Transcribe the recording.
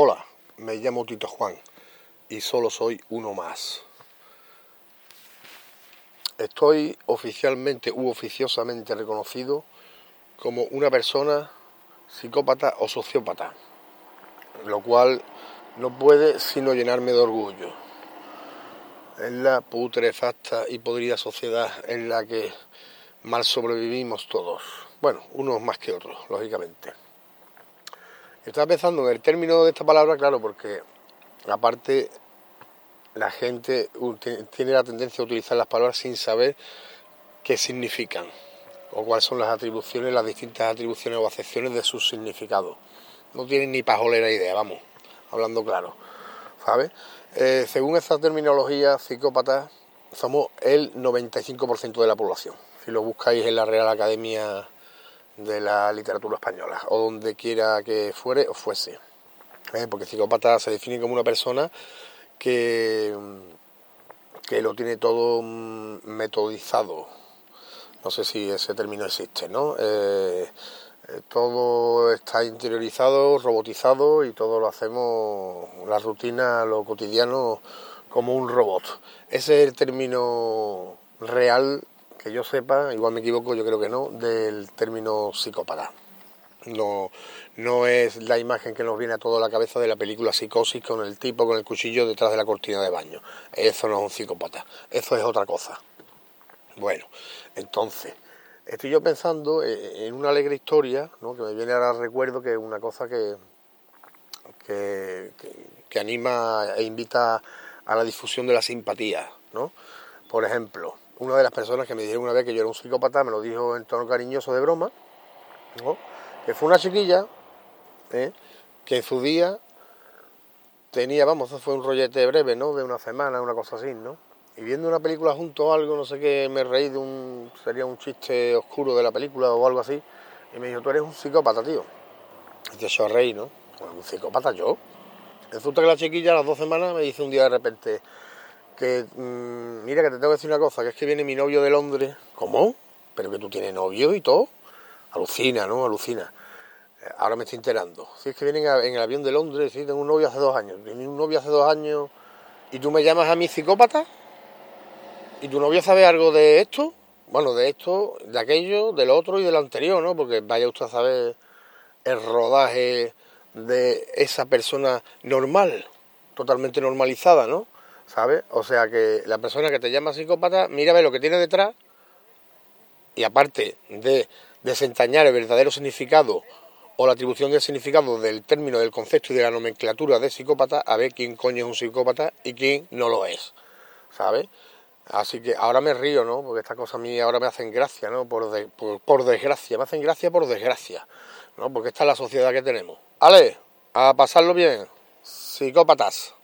Hola, me llamo Tito Juan y solo soy uno más. Estoy oficialmente u oficiosamente reconocido como una persona psicópata o sociópata, lo cual no puede sino llenarme de orgullo. Es la putrefacta y podrida sociedad en la que mal sobrevivimos todos. Bueno, unos más que otros, lógicamente. Estaba pensando en el término de esta palabra, claro, porque aparte la gente tiene la tendencia a utilizar las palabras sin saber qué significan o cuáles son las atribuciones, las distintas atribuciones o acepciones de su significado. No tienen ni pajolera idea, vamos, hablando claro, ¿sabes? Eh, según esta terminología, psicópatas somos el 95% de la población. Si lo buscáis en la Real Academia de la literatura española, o donde quiera que fuere o fuese. ¿eh? Porque psicópata se define como una persona que, que lo tiene todo mm, metodizado. No sé si ese término existe, ¿no? Eh, eh, todo está interiorizado, robotizado y todo lo hacemos, la rutina, lo cotidiano, como un robot. Ese es el término real que yo sepa, igual me equivoco, yo creo que no, del término psicópata. No, no es la imagen que nos viene a toda la cabeza de la película Psicosis con el tipo con el cuchillo detrás de la cortina de baño. Eso no es un psicópata, eso es otra cosa. Bueno, entonces, estoy yo pensando en una alegre historia, ¿no? que me viene ahora recuerdo que es una cosa que, que, que anima e invita a la difusión de la simpatía. ¿no? Por ejemplo, una de las personas que me dijeron una vez que yo era un psicópata me lo dijo en tono cariñoso de broma, que fue una chiquilla ¿eh? que en su día tenía, vamos, eso fue un rollete breve, ¿no? De una semana, una cosa así, ¿no? Y viendo una película junto o algo, no sé qué, me reí de un, sería un chiste oscuro de la película o algo así, y me dijo, tú eres un psicópata, tío. Y yo a reír, ¿no? ¿Un psicópata yo? Resulta que la chiquilla a las dos semanas me dice un día de repente, que mm, mira que te tengo que decir una cosa, que es que viene mi novio de Londres. ¿Cómo? Pero que tú tienes novio y todo. Alucina, ¿no? Alucina. Eh, ahora me estoy enterando. Si es que vienen en el avión de Londres, sí, tengo un novio hace dos años. Tengo un novio hace dos años y tú me llamas a mi psicópata. ¿Y tu novio sabe algo de esto? Bueno, de esto, de aquello, del otro y del anterior, ¿no? Porque vaya usted a saber el rodaje de esa persona normal, totalmente normalizada, ¿no? ¿Sabes? O sea que la persona que te llama psicópata, mira ve lo que tiene detrás y aparte de desentrañar el verdadero significado o la atribución del significado del término, del concepto y de la nomenclatura de psicópata, a ver quién coño es un psicópata y quién no lo es, ¿sabes? Así que ahora me río, ¿no? Porque estas cosas a mí ahora me hacen gracia, ¿no? Por, por, por, desgracia, me hacen gracia por desgracia, ¿no? Porque esta es la sociedad que tenemos. Ale, a pasarlo bien, psicópatas.